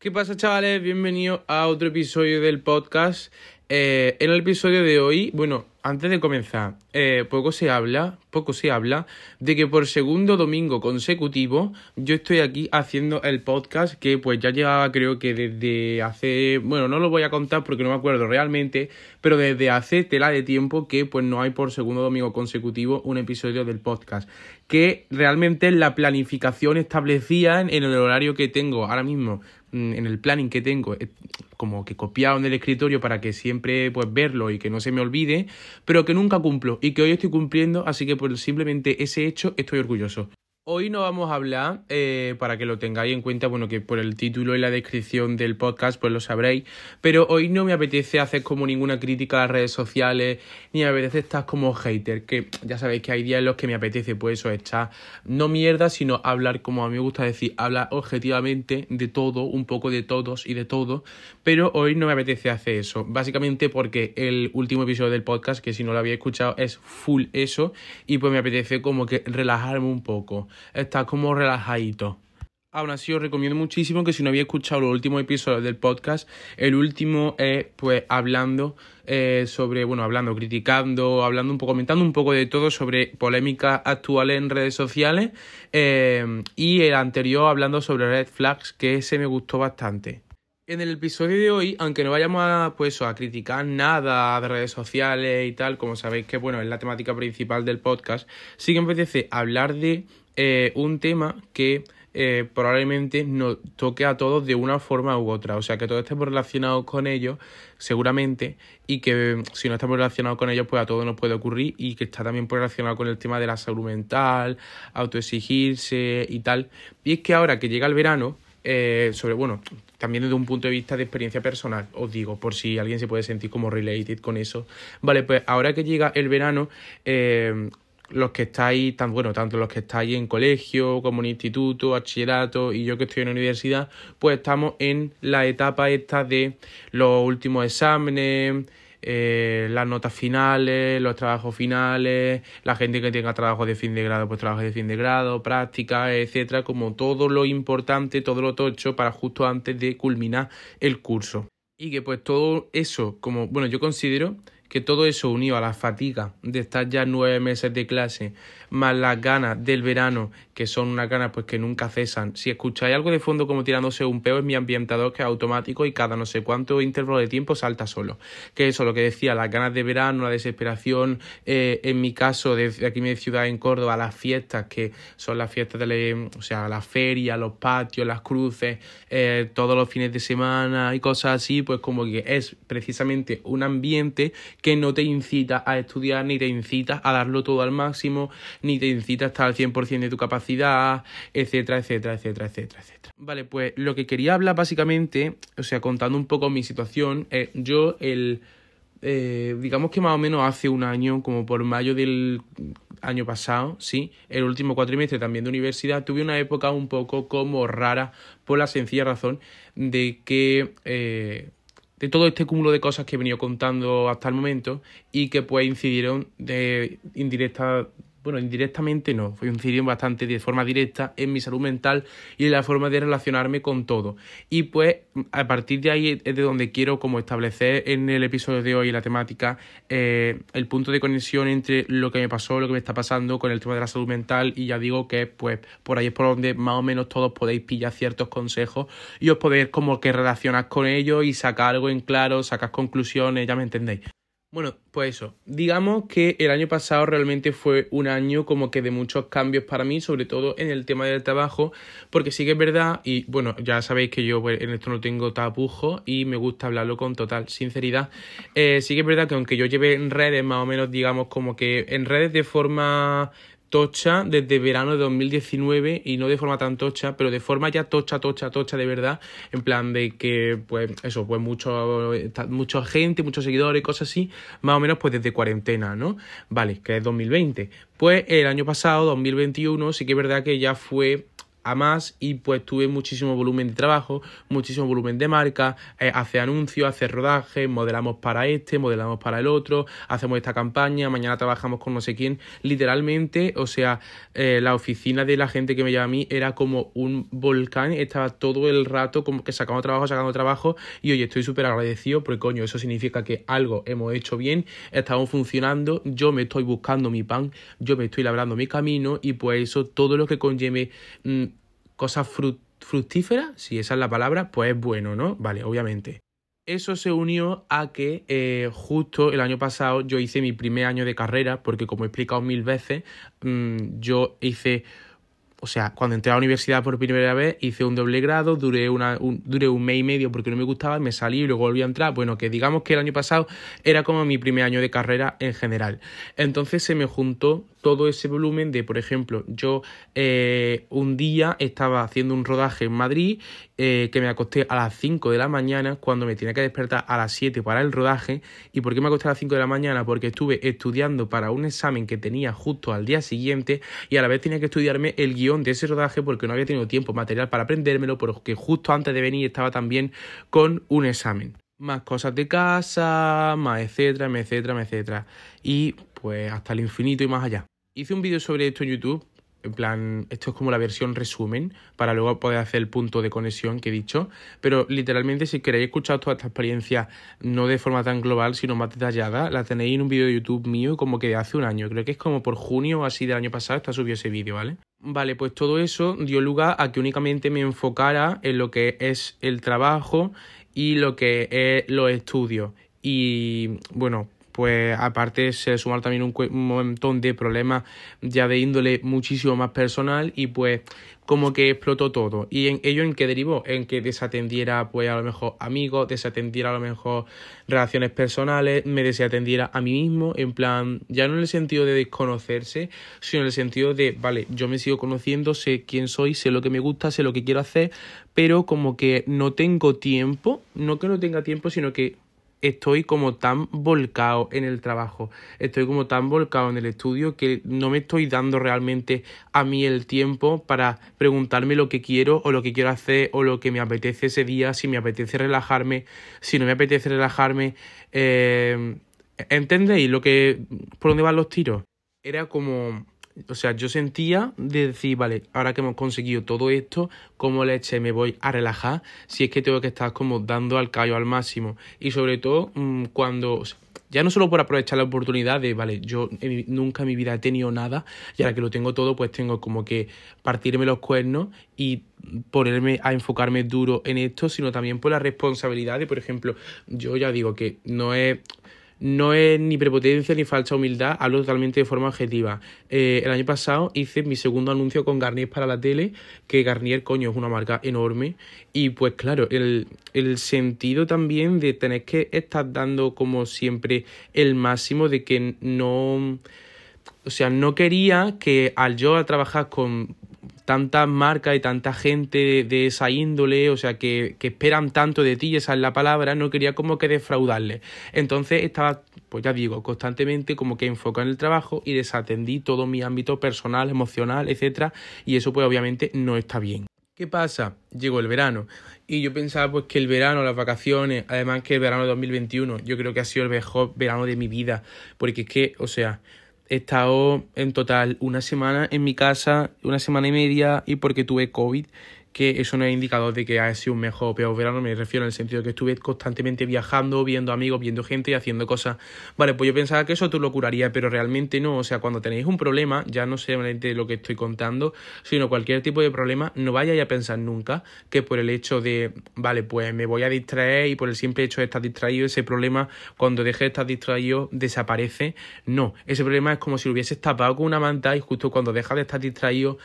¿Qué pasa chavales? Bienvenidos a otro episodio del podcast. Eh, en el episodio de hoy, bueno, antes de comenzar, eh, poco se habla, poco se habla de que por segundo domingo consecutivo yo estoy aquí haciendo el podcast que pues ya llevaba creo que desde hace, bueno, no lo voy a contar porque no me acuerdo realmente, pero desde hace tela de tiempo que pues no hay por segundo domingo consecutivo un episodio del podcast, que realmente la planificación establecía en el horario que tengo ahora mismo en el planning que tengo eh, como que copiado en el escritorio para que siempre pues verlo y que no se me olvide pero que nunca cumplo y que hoy estoy cumpliendo, así que por simplemente ese hecho estoy orgulloso. Hoy no vamos a hablar, eh, para que lo tengáis en cuenta, bueno, que por el título y la descripción del podcast, pues lo sabréis, pero hoy no me apetece hacer como ninguna crítica a las redes sociales, ni me apetece estar como hater, que ya sabéis que hay días en los que me apetece, pues eso, echar no mierda, sino hablar, como a mí me gusta decir, hablar objetivamente de todo, un poco de todos y de todo, pero hoy no me apetece hacer eso, básicamente porque el último episodio del podcast, que si no lo había escuchado, es full eso, y pues me apetece como que relajarme un poco está como relajadito. Aún así os recomiendo muchísimo que si no habéis escuchado los últimos episodios del podcast, el último es pues hablando eh, sobre, bueno, hablando, criticando, hablando un poco, comentando un poco de todo sobre polémicas actuales en redes sociales eh, y el anterior hablando sobre red flags que ese me gustó bastante. En el episodio de hoy, aunque no vayamos a, pues, a criticar nada de redes sociales y tal, como sabéis que bueno, es la temática principal del podcast, sí que me apetece hablar de eh, un tema que eh, probablemente nos toque a todos de una forma u otra. O sea, que todos estemos relacionados con ellos, seguramente, y que si no estamos relacionados con ellos, pues a todos nos puede ocurrir, y que está también relacionado con el tema de la salud mental, autoexigirse y tal. Y es que ahora que llega el verano, eh, sobre, bueno, también desde un punto de vista de experiencia personal, os digo, por si alguien se puede sentir como related con eso. Vale, pues ahora que llega el verano, los que estáis, tan, bueno, tanto los que estáis en colegio como en instituto, bachillerato y yo que estoy en universidad, pues estamos en la etapa esta de los últimos exámenes, eh, las notas finales, los trabajos finales, la gente que tenga trabajo de fin de grado, pues trabajo de fin de grado, prácticas, etcétera, como todo lo importante, todo lo tocho para justo antes de culminar el curso. Y que pues todo eso, como, bueno, yo considero que todo eso unido a la fatiga de estar ya nueve meses de clase, más las ganas del verano, que son unas ganas pues que nunca cesan. Si escucháis algo de fondo como tirándose un peo es mi ambientador que es automático y cada no sé cuánto intervalo de tiempo salta solo. Que eso, lo que decía, las ganas de verano, la desesperación, eh, en mi caso, de aquí mi ciudad en Córdoba, las fiestas, que son las fiestas de la, o sea, la feria, los patios, las cruces, eh, todos los fines de semana y cosas así, pues como que es precisamente un ambiente que no te incita a estudiar, ni te incita a darlo todo al máximo, ni te incita a estar al 100% de tu capacidad, etcétera, etcétera, etcétera, etcétera, etcétera. Vale, pues lo que quería hablar básicamente, o sea, contando un poco mi situación, yo el... Eh, digamos que más o menos hace un año, como por mayo del año pasado, sí, el último cuatrimestre también de universidad, tuve una época un poco como rara por la sencilla razón de que eh, de todo este cúmulo de cosas que he venido contando hasta el momento y que pues incidieron de indirecta bueno, indirectamente no, fue un bastante de forma directa en mi salud mental y en la forma de relacionarme con todo. Y pues a partir de ahí es de donde quiero como establecer en el episodio de hoy la temática eh, el punto de conexión entre lo que me pasó, lo que me está pasando con el tema de la salud mental y ya digo que pues por ahí es por donde más o menos todos podéis pillar ciertos consejos y os podéis como que relacionar con ellos y sacar algo en claro, sacar conclusiones, ya me entendéis. Bueno, pues eso. Digamos que el año pasado realmente fue un año como que de muchos cambios para mí, sobre todo en el tema del trabajo, porque sí que es verdad, y bueno, ya sabéis que yo pues, en esto no tengo tapujo y me gusta hablarlo con total sinceridad. Eh, sí que es verdad que aunque yo lleve en redes más o menos, digamos, como que en redes de forma tocha desde verano de 2019 y no de forma tan tocha, pero de forma ya tocha, tocha, tocha de verdad, en plan de que, pues, eso, pues mucho, mucha gente, muchos seguidores, cosas así, más o menos pues desde cuarentena, ¿no? Vale, que es 2020. Pues el año pasado, 2021, sí que es verdad que ya fue a más y pues tuve muchísimo volumen de trabajo, muchísimo volumen de marca, eh, hacer anuncios, hacer rodajes, modelamos para este, modelamos para el otro, hacemos esta campaña, mañana trabajamos con no sé quién, literalmente, o sea, eh, la oficina de la gente que me lleva a mí era como un volcán, estaba todo el rato como que sacando trabajo, sacando trabajo y oye, estoy súper agradecido porque coño, eso significa que algo hemos hecho bien, estamos funcionando, yo me estoy buscando mi pan, yo me estoy labrando mi camino y pues eso, todo lo que conlleve mm, cosas fructíferas, si esa es la palabra, pues es bueno, ¿no? Vale, obviamente. Eso se unió a que eh, justo el año pasado yo hice mi primer año de carrera, porque como he explicado mil veces, mm, yo hice o sea, cuando entré a la universidad por primera vez, hice un doble grado, duré, una, un, duré un mes y medio porque no me gustaba, me salí y luego volví a entrar. Bueno, que digamos que el año pasado era como mi primer año de carrera en general. Entonces se me juntó todo ese volumen de, por ejemplo, yo eh, un día estaba haciendo un rodaje en Madrid eh, que me acosté a las 5 de la mañana cuando me tenía que despertar a las 7 para el rodaje. ¿Y por qué me acosté a las 5 de la mañana? Porque estuve estudiando para un examen que tenía justo al día siguiente y a la vez tenía que estudiarme el guion de ese rodaje porque no había tenido tiempo material para aprendérmelo, porque justo antes de venir estaba también con un examen más cosas de casa, más etcétera, etcétera, etcétera. Y pues hasta el infinito y más allá. Hice un vídeo sobre esto en YouTube, en plan, esto es como la versión resumen, para luego poder hacer el punto de conexión que he dicho, pero literalmente si queréis escuchar toda esta experiencia, no de forma tan global, sino más detallada, la tenéis en un vídeo de YouTube mío como que de hace un año, creo que es como por junio o así del año pasado está subido ese vídeo, ¿vale? Vale, pues todo eso dio lugar a que únicamente me enfocara en lo que es el trabajo y lo que es los estudios. Y bueno, pues aparte se sumaron también un, montón de problemas ya de índole muchísimo más personal y pues como que explotó todo. ¿Y en ello en qué derivó? En que desatendiera pues a lo mejor amigos, desatendiera a lo mejor relaciones personales, me desatendiera a mí mismo, en plan, ya no en el sentido de desconocerse, sino en el sentido de, vale, yo me sigo conociendo, sé quién soy, sé lo que me gusta, sé lo que quiero hacer, pero como que no tengo tiempo, no que no tenga tiempo, sino que estoy como tan volcado en el trabajo, estoy como tan volcado en el estudio que no me estoy dando realmente a mí el tiempo para preguntarme lo que quiero o lo que quiero hacer o lo que me apetece ese día, si me apetece relajarme, si no me apetece relajarme. Eh, ¿Entendéis lo que por dónde van los tiros? Era como o sea, yo sentía de decir, vale, ahora que hemos conseguido todo esto, ¿cómo leche me voy a relajar? Si es que tengo que estar como dando al callo al máximo. Y sobre todo mm, cuando, ya no solo por aprovechar la oportunidad de, vale, yo nunca en mi vida he tenido nada y ahora que lo tengo todo, pues tengo como que partirme los cuernos y ponerme a enfocarme duro en esto, sino también por la responsabilidad de, por ejemplo, yo ya digo que no es no es ni prepotencia ni falsa humildad, hablo totalmente de forma objetiva. Eh, el año pasado hice mi segundo anuncio con Garnier para la tele, que Garnier, coño, es una marca enorme. Y pues claro, el, el sentido también de tener que estar dando como siempre el máximo de que no... O sea, no quería que al yo trabajar con tantas marcas y tanta gente de, esa índole, o sea, que, que, esperan tanto de ti, esa es la palabra, no quería como que defraudarle. Entonces estaba, pues ya digo, constantemente como que enfocado en el trabajo y desatendí todo mi ámbito personal, emocional, etcétera, y eso pues obviamente no está bien. ¿Qué pasa? Llegó el verano y yo pensaba pues que el verano, las vacaciones, además que el verano de 2021, yo creo que ha sido el mejor verano de mi vida, porque es que, o sea, he estado en total una semana en mi casa, una semana y media, y porque tuve COVID que eso no es indicador de que haya sido un mejor o peor verano, me refiero en el sentido de que estuve constantemente viajando, viendo amigos, viendo gente y haciendo cosas. Vale, pues yo pensaba que eso tú lo curarías, pero realmente no. O sea, cuando tenéis un problema, ya no solamente lo que estoy contando, sino cualquier tipo de problema, no vayáis a pensar nunca que por el hecho de, vale, pues me voy a distraer y por el simple hecho de estar distraído, ese problema, cuando deje de estar distraído, desaparece. No, ese problema es como si lo hubieses tapado con una manta y justo cuando dejas de estar distraído,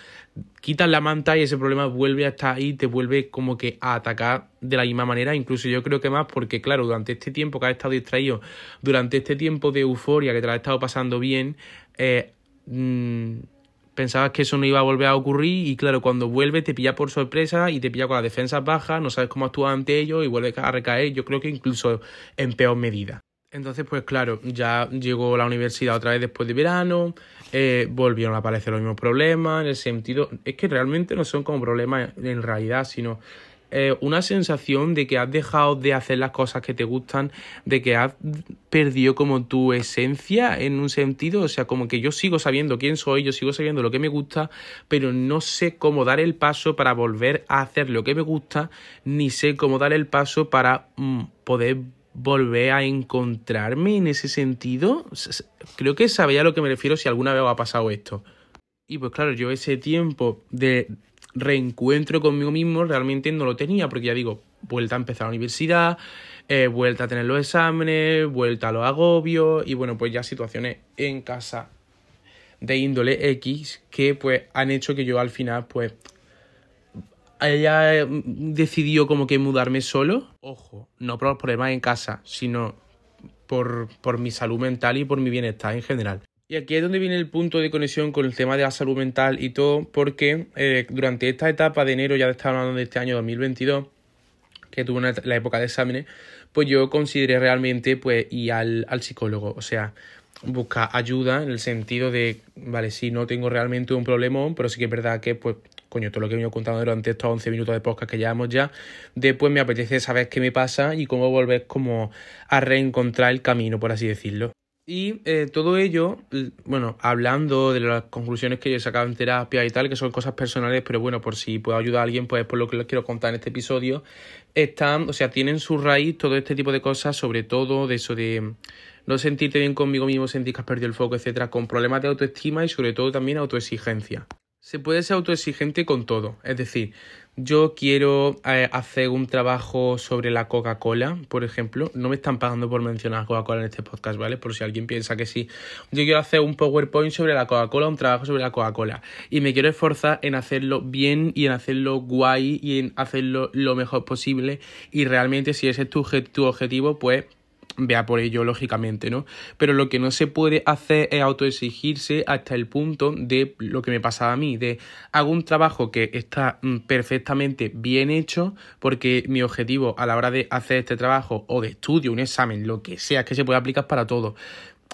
quitas la manta y ese problema vuelve a estar ahí, te vuelve como que a atacar de la misma manera, incluso yo creo que más porque claro, durante este tiempo que has estado distraído, durante este tiempo de euforia que te la has estado pasando bien, eh, mm, pensabas que eso no iba a volver a ocurrir y claro, cuando vuelve te pilla por sorpresa y te pilla con las defensas bajas, no sabes cómo actúa ante ellos y vuelves a recaer, yo creo que incluso en peor medida. Entonces, pues claro, ya llegó la universidad otra vez después de verano, eh, volvieron a aparecer los mismos problemas, en el sentido, es que realmente no son como problemas en realidad, sino eh, una sensación de que has dejado de hacer las cosas que te gustan, de que has perdido como tu esencia en un sentido, o sea, como que yo sigo sabiendo quién soy, yo sigo sabiendo lo que me gusta, pero no sé cómo dar el paso para volver a hacer lo que me gusta, ni sé cómo dar el paso para mm, poder volver a encontrarme en ese sentido. Creo que sabía a lo que me refiero si alguna vez ha pasado esto. Y pues claro, yo ese tiempo de reencuentro conmigo mismo realmente no lo tenía, porque ya digo, vuelta a empezar la universidad, eh, vuelta a tener los exámenes, vuelta a los agobios y bueno, pues ya situaciones en casa de índole X que pues han hecho que yo al final pues ella decidió como que mudarme solo. Ojo, no por los problemas en casa, sino por, por mi salud mental y por mi bienestar en general. Y aquí es donde viene el punto de conexión con el tema de la salud mental y todo, porque eh, durante esta etapa de enero, ya estaba hablando de este año 2022, que tuve la época de exámenes, pues yo consideré realmente pues ir al, al psicólogo, o sea, buscar ayuda en el sentido de, vale, sí, no tengo realmente un problema, pero sí que es verdad que pues coño, todo lo que he venido contando durante estos 11 minutos de podcast que llevamos ya, después me apetece saber qué me pasa y cómo volver como a reencontrar el camino, por así decirlo. Y eh, todo ello, bueno, hablando de las conclusiones que yo he sacado en terapia y tal, que son cosas personales, pero bueno, por si puedo ayudar a alguien, pues por lo que les quiero contar en este episodio, están, o sea, tienen su raíz todo este tipo de cosas, sobre todo de eso de no sentirte bien conmigo mismo, sentir que has perdido el foco, etcétera, con problemas de autoestima y sobre todo también autoexigencia se puede ser autoexigente con todo. Es decir, yo quiero eh, hacer un trabajo sobre la Coca-Cola, por ejemplo. No me están pagando por mencionar Coca-Cola en este podcast, ¿vale? Por si alguien piensa que sí. Yo quiero hacer un PowerPoint sobre la Coca-Cola, un trabajo sobre la Coca-Cola. Y me quiero esforzar en hacerlo bien y en hacerlo guay y en hacerlo lo mejor posible. Y realmente, si ese es tu, tu objetivo, pues vea por ello, lógicamente, ¿no? Pero lo que no se puede hacer es autoexigirse hasta el punto de lo que me pasaba a mí, de hago un trabajo que está mm, perfectamente bien hecho, porque mi objetivo a la hora de hacer este trabajo o de estudio, un examen, lo que sea, que se puede aplicar para todo,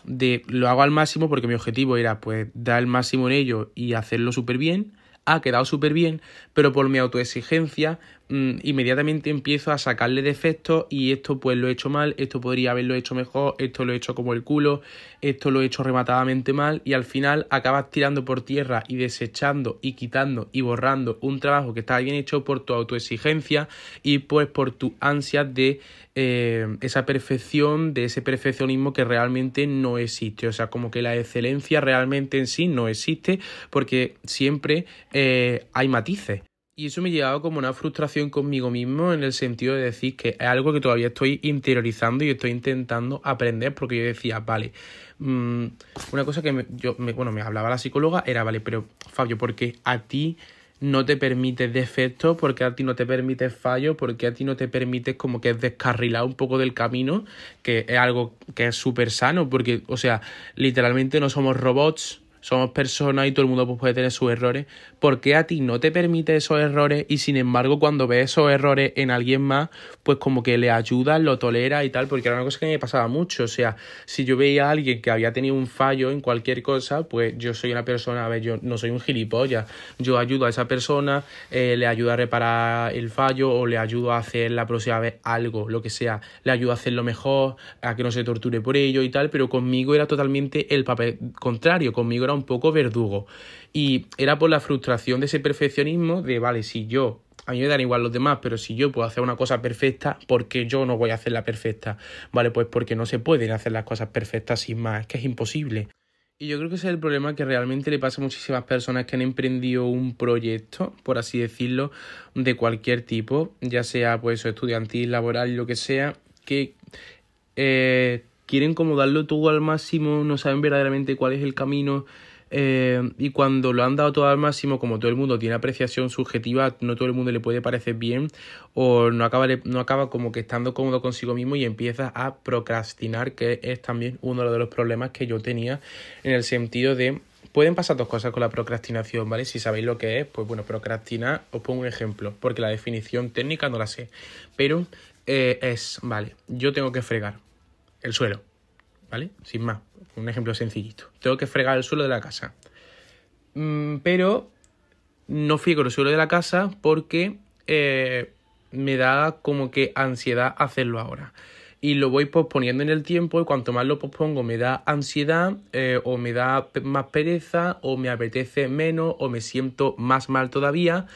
de lo hago al máximo porque mi objetivo era pues dar el máximo en ello y hacerlo súper bien, ha quedado súper bien, pero por mi autoexigencia inmediatamente empiezo a sacarle defectos y esto pues lo he hecho mal, esto podría haberlo hecho mejor, esto lo he hecho como el culo, esto lo he hecho rematadamente mal y al final acabas tirando por tierra y desechando y quitando y borrando un trabajo que está bien hecho por tu autoexigencia y pues por tu ansia de eh, esa perfección, de ese perfeccionismo que realmente no existe. O sea, como que la excelencia realmente en sí no existe porque siempre eh, hay matices. Y eso me ha llevado como una frustración conmigo mismo en el sentido de decir que es algo que todavía estoy interiorizando y estoy intentando aprender porque yo decía, vale, mm, una cosa que yo, me, bueno, me hablaba la psicóloga era, vale, pero Fabio, porque a ti no te permite defectos, porque a ti no te permite fallos, porque a ti no te permite como que descarrilar un poco del camino, que es algo que es súper sano, porque, o sea, literalmente no somos robots, somos personas y todo el mundo pues, puede tener sus errores. ¿Por qué a ti no te permite esos errores y sin embargo cuando ves esos errores en alguien más, pues como que le ayudas, lo tolera y tal? Porque era una cosa que me pasaba mucho. O sea, si yo veía a alguien que había tenido un fallo en cualquier cosa, pues yo soy una persona, a ver, yo no soy un gilipollas. Yo ayudo a esa persona, eh, le ayudo a reparar el fallo o le ayudo a hacer la próxima vez algo, lo que sea. Le ayudo a hacerlo mejor, a que no se torture por ello y tal, pero conmigo era totalmente el papel contrario. Conmigo era un poco verdugo. Y era por la frustración de ese perfeccionismo de, vale, si yo, a mí me dan igual los demás, pero si yo puedo hacer una cosa perfecta, ¿por qué yo no voy a hacerla perfecta? Vale, pues porque no se pueden hacer las cosas perfectas sin más, es que es imposible. Y yo creo que ese es el problema que realmente le pasa a muchísimas personas que han emprendido un proyecto, por así decirlo, de cualquier tipo, ya sea pues estudiantil, laboral, lo que sea, que eh, quieren como darlo todo al máximo, no saben verdaderamente cuál es el camino. Eh, y cuando lo han dado todo al máximo, como todo el mundo tiene apreciación subjetiva, no todo el mundo le puede parecer bien, o no acaba, no acaba como que estando cómodo consigo mismo y empieza a procrastinar, que es también uno de los problemas que yo tenía en el sentido de Pueden pasar dos cosas con la procrastinación, ¿vale? Si sabéis lo que es, pues bueno, procrastinar, os pongo un ejemplo, porque la definición técnica no la sé, pero eh, es, vale, yo tengo que fregar, el suelo, ¿vale? Sin más, un ejemplo sencillito. Tengo que fregar el suelo de la casa. Mm, pero no friego el suelo de la casa porque eh, me da como que ansiedad hacerlo ahora. Y lo voy posponiendo en el tiempo y cuanto más lo pospongo me da ansiedad eh, o me da más pereza o me apetece menos o me siento más mal todavía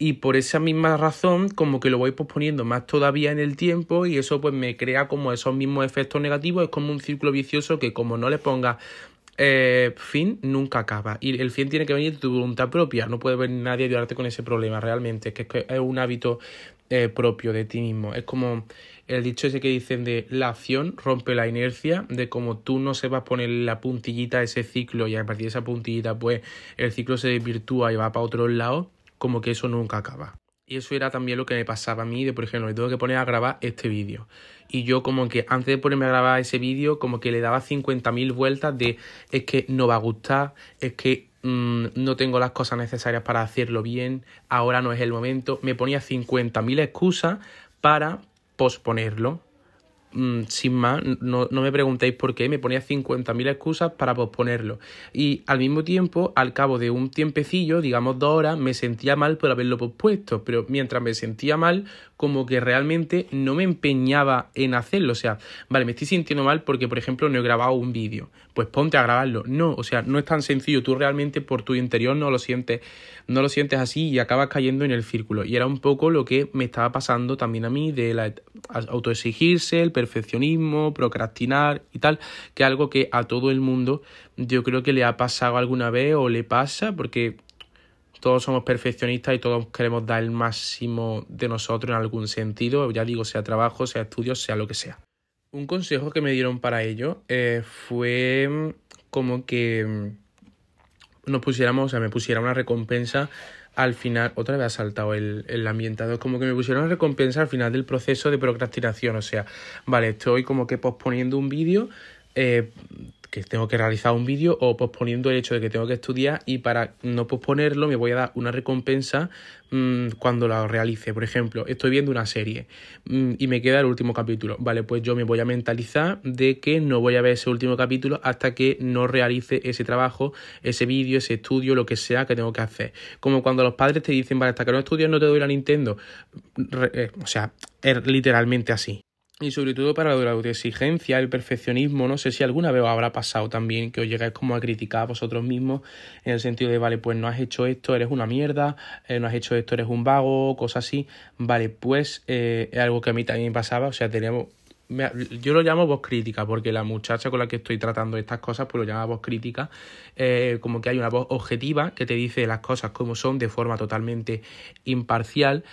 y por esa misma razón como que lo voy posponiendo más todavía en el tiempo y eso pues me crea como esos mismos efectos negativos, es como un círculo vicioso que como no le ponga eh, fin nunca acaba. Y el fin tiene que venir de tu voluntad propia. No puede venir nadie ayudarte con ese problema realmente. Es que es un hábito eh, propio de ti mismo. Es como el dicho ese que dicen de la acción rompe la inercia, de como tú no sepas poner la puntillita a ese ciclo y a partir de esa puntillita pues el ciclo se desvirtúa y va para otro lado, como que eso nunca acaba. Y eso era también lo que me pasaba a mí, de por ejemplo, me tengo que poner a grabar este vídeo. Y yo como que antes de ponerme a grabar ese vídeo, como que le daba 50.000 vueltas de es que no va a gustar, es que mm, no tengo las cosas necesarias para hacerlo bien, ahora no es el momento. Me ponía 50.000 excusas para posponerlo. Mm, sin más, no, no, me preguntéis por qué, me ponía 50.000 excusas para posponerlo. Y al mismo tiempo, al cabo de un tiempecillo, digamos dos horas, me sentía mal por haberlo pospuesto. Pero mientras me sentía mal, como que realmente no me empeñaba en hacerlo. O sea, vale, me estoy sintiendo mal porque, por ejemplo, no he grabado un vídeo. Pues ponte a grabarlo. No, o sea, no es tan sencillo. Tú realmente por tu interior no lo sientes, no lo sientes así y acabas cayendo en el círculo. Y era un poco lo que me estaba pasando también a mí de la autoexigirse, el perfeccionismo, procrastinar y tal, que es algo que a todo el mundo yo creo que le ha pasado alguna vez o le pasa, porque todos somos perfeccionistas y todos queremos dar el máximo de nosotros en algún sentido, ya digo, sea trabajo, sea estudios, sea lo que sea. Un consejo que me dieron para ello eh, fue mm, como que mm, nos pusiéramos, o sea, me pusiera una recompensa al final, otra vez ha saltado el, el ambientador, como que me pusieron una recompensa al final del proceso de procrastinación, o sea, vale, estoy como que posponiendo un vídeo, eh, que tengo que realizar un vídeo o posponiendo el hecho de que tengo que estudiar y para no posponerlo me voy a dar una recompensa mmm, cuando la realice. Por ejemplo, estoy viendo una serie mmm, y me queda el último capítulo. Vale, pues yo me voy a mentalizar de que no voy a ver ese último capítulo hasta que no realice ese trabajo, ese vídeo, ese estudio, lo que sea que tengo que hacer. Como cuando los padres te dicen, vale, hasta que no estudias no te doy la Nintendo. Eh, o sea, es literalmente así. Y sobre todo para la autoexigencia, el perfeccionismo, no sé si alguna vez os habrá pasado también que os llegáis como a criticar a vosotros mismos en el sentido de, vale, pues no has hecho esto, eres una mierda, eh, no has hecho esto, eres un vago, cosas así. Vale, pues eh, es algo que a mí también me pasaba, o sea, teníamos... Yo lo llamo voz crítica, porque la muchacha con la que estoy tratando estas cosas, pues lo llama voz crítica, eh, como que hay una voz objetiva que te dice las cosas como son de forma totalmente imparcial.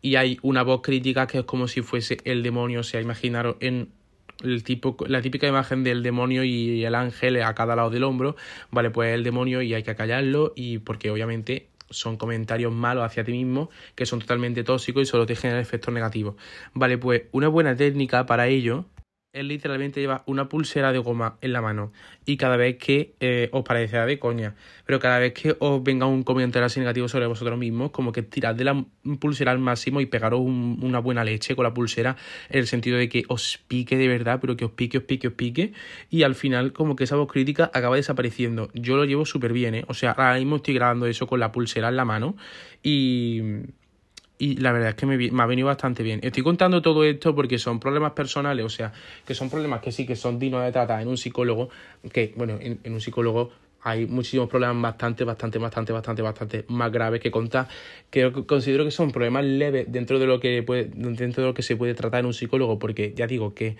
Y hay una voz crítica que es como si fuese el demonio, o sea, imaginaros en el tipo, la típica imagen del demonio y el ángel a cada lado del hombro, vale, pues el demonio y hay que callarlo y porque obviamente son comentarios malos hacia ti mismo que son totalmente tóxicos y solo te generan efectos negativos. Vale, pues una buena técnica para ello él literalmente lleva una pulsera de goma en la mano y cada vez que eh, os parecerá de coña, pero cada vez que os venga un comentario así negativo sobre vosotros mismos, como que tirad de la pulsera al máximo y pegaros una buena leche con la pulsera en el sentido de que os pique de verdad, pero que os pique, os pique, os pique y al final como que esa voz crítica acaba desapareciendo. Yo lo llevo súper bien, ¿eh? O sea, ahora mismo estoy grabando eso con la pulsera en la mano y y la verdad es que me, ha venido bastante bien. Estoy contando todo esto porque son problemas personales, o sea, que son problemas que sí que son dignos de tratar en un psicólogo, que, bueno, en, un psicólogo hay muchísimos problemas bastante, bastante, bastante, bastante, bastante más graves que contar, que considero que son problemas leves dentro de lo que puede, dentro de lo que se puede tratar en un psicólogo, porque ya digo que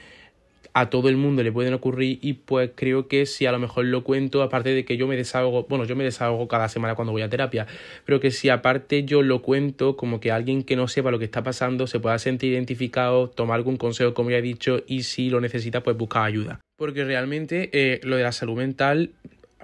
a todo el mundo le pueden ocurrir y pues creo que si a lo mejor lo cuento, aparte de que yo me desahogo, bueno, yo me desahogo cada semana cuando voy a terapia, pero que si aparte yo lo cuento, como que alguien que no sepa lo que está pasando se pueda sentir identificado, tomar algún consejo, como ya he dicho, y si lo necesita, pues buscar ayuda. Porque realmente eh, lo de la salud mental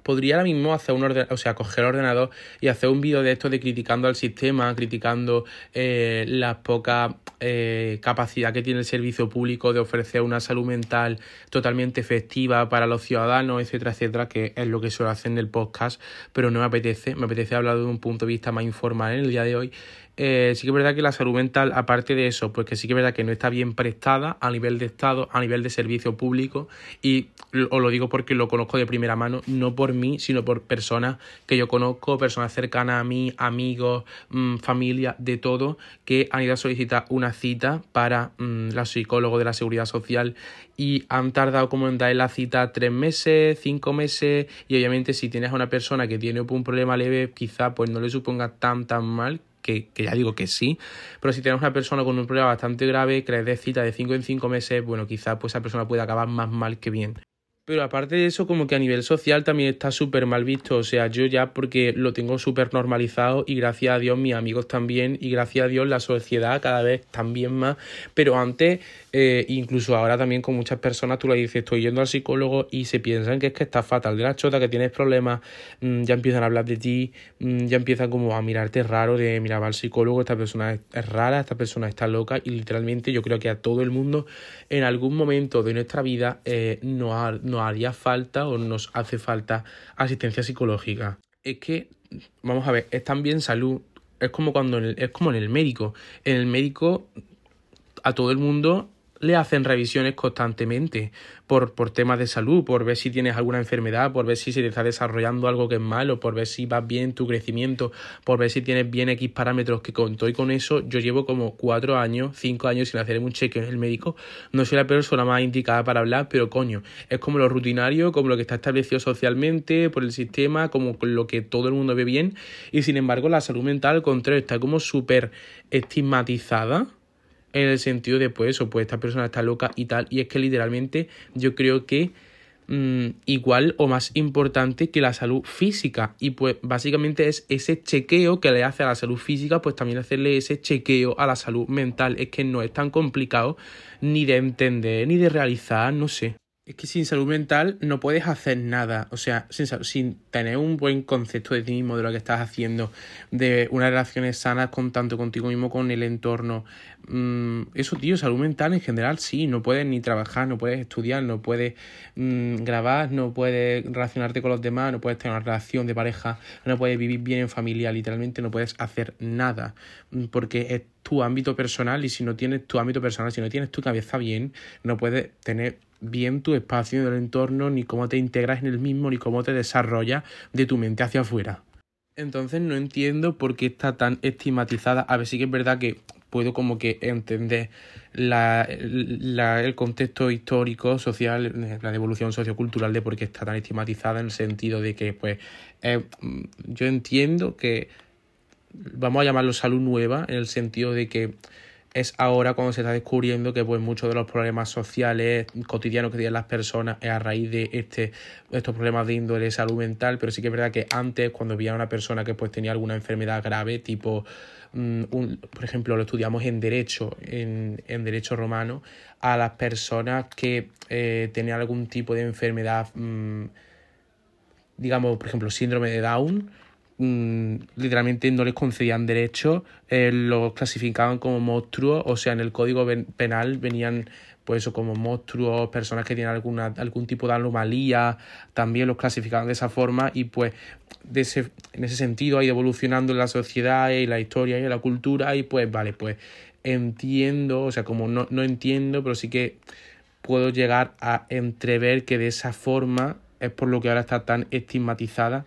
podría ahora mismo hacer un orden, o sea, coger el ordenador y hacer un vídeo de esto de criticando al sistema, criticando eh, la poca eh, capacidad que tiene el servicio público de ofrecer una salud mental totalmente efectiva para los ciudadanos, etcétera, etcétera, que es lo que suelo hacer en el podcast, pero no me apetece, me apetece hablar de un punto de vista más informal en el día de hoy eh, sí que es verdad que la salud mental, aparte de eso, pues que sí que es verdad que no está bien prestada a nivel de Estado, a nivel de servicio público, y os lo digo porque lo conozco de primera mano, no por mí, sino por personas que yo conozco, personas cercanas a mí, amigos, mm, familia, de todo, que han ido a solicitar una cita para mm, la psicólogo de la seguridad social y han tardado como en dar la cita tres meses, cinco meses, y obviamente si tienes a una persona que tiene un problema leve, quizá pues no le suponga tan tan mal que, ya digo que sí, pero si tenemos una persona con un problema bastante grave, que le dé cita de 5 en 5 meses, bueno, quizás pues esa persona puede acabar más mal que bien. Pero aparte de eso, como que a nivel social también está súper mal visto. O sea, yo ya porque lo tengo súper normalizado y gracias a Dios mis amigos también y gracias a Dios la sociedad cada vez también más. Pero antes, eh, incluso ahora también con muchas personas, tú le dices, estoy yendo al psicólogo y se piensan que es que estás fatal de la chota, que tienes problemas, mm, ya empiezan a hablar de ti, mm, ya empiezan como a mirarte raro de, mira, va al psicólogo, esta persona es rara, esta persona está loca y literalmente yo creo que a todo el mundo en algún momento de nuestra vida eh, no ha nos haría falta o nos hace falta asistencia psicológica. Es que, vamos a ver, es también salud. Es como cuando es como en el médico. En el médico a todo el mundo le hacen revisiones constantemente por, por temas de salud, por ver si tienes alguna enfermedad, por ver si se te está desarrollando algo que es malo, por ver si vas bien tu crecimiento, por ver si tienes bien X parámetros que con todo y con eso yo llevo como cuatro años, cinco años sin hacer un chequeo en el médico. No soy la persona más indicada para hablar, pero coño, es como lo rutinario, como lo que está establecido socialmente, por el sistema, como lo que todo el mundo ve bien. Y sin embargo, la salud mental, al contrario, está como súper estigmatizada en el sentido de, pues eso, pues esta persona está loca y tal. Y es que literalmente yo creo que mm, igual o más importante que la salud física. Y pues básicamente es ese chequeo que le hace a la salud física, pues también hacerle ese chequeo a la salud mental. Es que no es tan complicado ni de entender, ni de realizar, no sé. Es que sin salud mental no puedes hacer nada. O sea, sin, sin, tener un buen concepto de ti mismo, de lo que estás haciendo, de unas relaciones sanas con tanto contigo mismo, con el entorno. Mm, eso, tío, salud mental en general, sí. No puedes ni trabajar, no puedes estudiar, no puedes mm, grabar, no puedes relacionarte con los demás, no puedes tener una relación de pareja, no puedes vivir bien en familia, literalmente no puedes hacer nada. Mm, porque es tu ámbito personal y si no tienes tu ámbito personal, si no tienes tu cabeza bien, no puedes tener bien tu espacio en el entorno, ni cómo te integras en el mismo, ni cómo te desarrollas de tu mente hacia afuera. Entonces no entiendo por qué está tan estigmatizada. A ver, sí que es verdad que puedo como que entender la, el contexto histórico, social, la evolución sociocultural de por qué está tan estigmatizada en el sentido de que, pues, eh, yo entiendo que vamos a llamarlo salud nueva, en el sentido de que es ahora cuando se está descubriendo que pues muchos de los problemas sociales cotidianos que tienen las personas es a raíz de este, estos problemas de índole salud mental, pero sí que es verdad que antes cuando veía a una persona que pues tenía alguna enfermedad grave, tipo mm, un, por ejemplo, lo estudiamos en derecho, en, en derecho romano, a las personas que eh, tenían algún tipo de enfermedad, mm, digamos, por ejemplo, síndrome de Down, Mm, literalmente no les concedían derechos, eh, los clasificaban como monstruos, o sea, en el código penal venían pues como monstruos, personas que tienen alguna, algún tipo de anomalía, también los clasificaban de esa forma y pues de ese, en ese sentido ha ido evolucionando en la sociedad y la historia y la cultura y pues vale, pues entiendo, o sea, como no, no entiendo, pero sí que puedo llegar a entrever que de esa forma es por lo que ahora está tan estigmatizada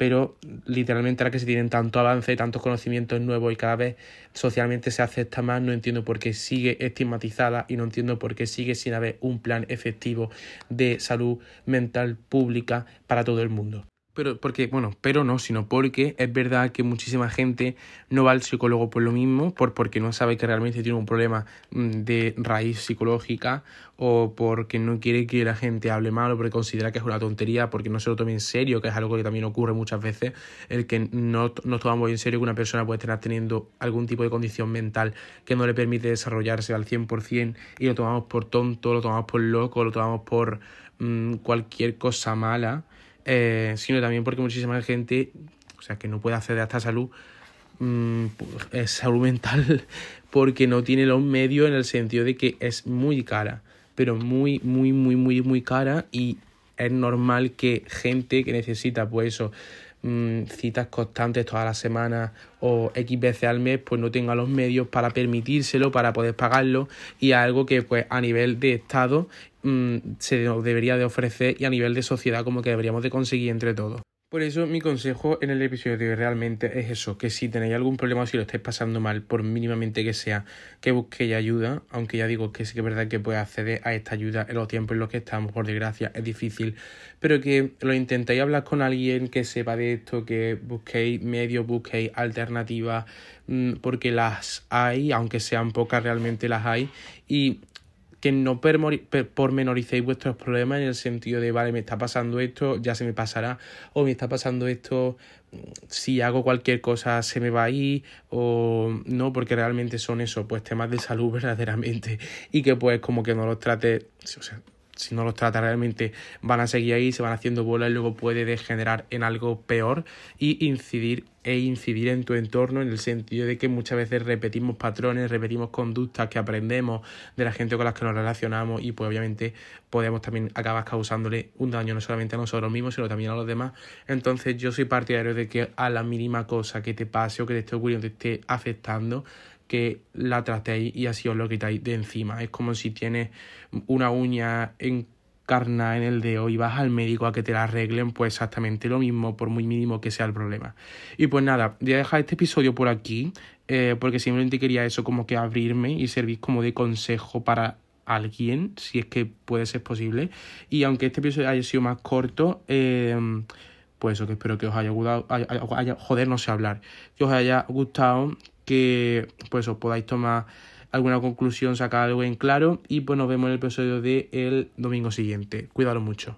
pero literalmente ahora que se tienen tanto avance, y tantos conocimientos nuevos y cada vez socialmente se acepta más, no entiendo por qué sigue estigmatizada y no entiendo por qué sigue sin haber un plan efectivo de salud mental pública para todo el mundo. Pero porque, bueno, pero no, sino porque es verdad que muchísima gente no va al psicólogo por lo mismo, por porque no sabe que realmente tiene un problema mm, de raíz psicológica, o porque no quiere que la gente hable mal, o porque considera que es una tontería, porque no se lo tome en serio, que es algo que también ocurre muchas veces, el que no nos tomamos en serio que una persona puede estar teniendo algún tipo de condición mental que no le permite desarrollarse al 100% y lo tomamos por tonto, lo tomamos por loco, lo tomamos por mm, cualquier cosa mala eh, sino también porque muchísima gente, o sea, que no puede acceder a esta salud, mm, es salud mental, porque no tiene los medios en el sentido de que es muy cara, pero muy, muy, muy, muy, muy cara y es normal que gente que necesita, pues eso, mm, citas constantes todas las semanas o X veces al mes, pues no tenga los medios para permitírselo, para poder pagarlo y algo que pues a nivel de Estado mm, se debería de ofrecer y a nivel de sociedad como que deberíamos de conseguir entre todos. Por eso mi consejo en el episodio de hoy realmente es eso, que si tenéis algún problema o si lo estáis pasando mal, por mínimamente que sea, que busquéis ayuda, aunque ya digo que sí que es verdad que puede acceder a esta ayuda en los tiempos en los que estamos, por desgracia, es difícil, pero que lo intentéis hablar con alguien que sepa de esto, que busquéis medios, busquéis alternativas, mm, porque las hay, aunque sean pocas realmente las hay, y que no pormenoricéis vuestros problemas en el sentido de, vale, me está pasando esto, ya se me pasará, o me está pasando esto, si hago cualquier cosa se me va a ir, o no, porque realmente son eso, pues temas de salud verdaderamente, y que pues como que no los trate, o sea, si no los trata realmente van a seguir ahí, se van haciendo bolas y luego puede degenerar en algo peor y incidir e incidir en tu entorno en el sentido de que muchas veces repetimos patrones, repetimos conductas que aprendemos de la gente con la que nos relacionamos y pues obviamente podemos también acabar causándole un daño no solamente a nosotros mismos sino también a los demás. Entonces yo soy partidario de que a la mínima cosa que te pase o que te esté ocurriendo te esté afectando, que la tratéis y así os lo quitáis de encima. Es como si tienes una uña encarnada en el dedo y vas al médico a que te la arreglen, pues exactamente lo mismo, por muy mínimo que sea el problema. Y pues nada, voy a dejar este episodio por aquí, eh, porque simplemente quería eso como que abrirme y servir como de consejo para alguien, si es que puede ser posible. Y aunque este episodio haya sido más corto, eh, pues eso que espero que os haya gustado, joder, no sé hablar, que os haya gustado, que pues os podáis tomar alguna conclusión, sacar algo en claro y pues nos vemos en el episodio del domingo siguiente. Cuidado mucho.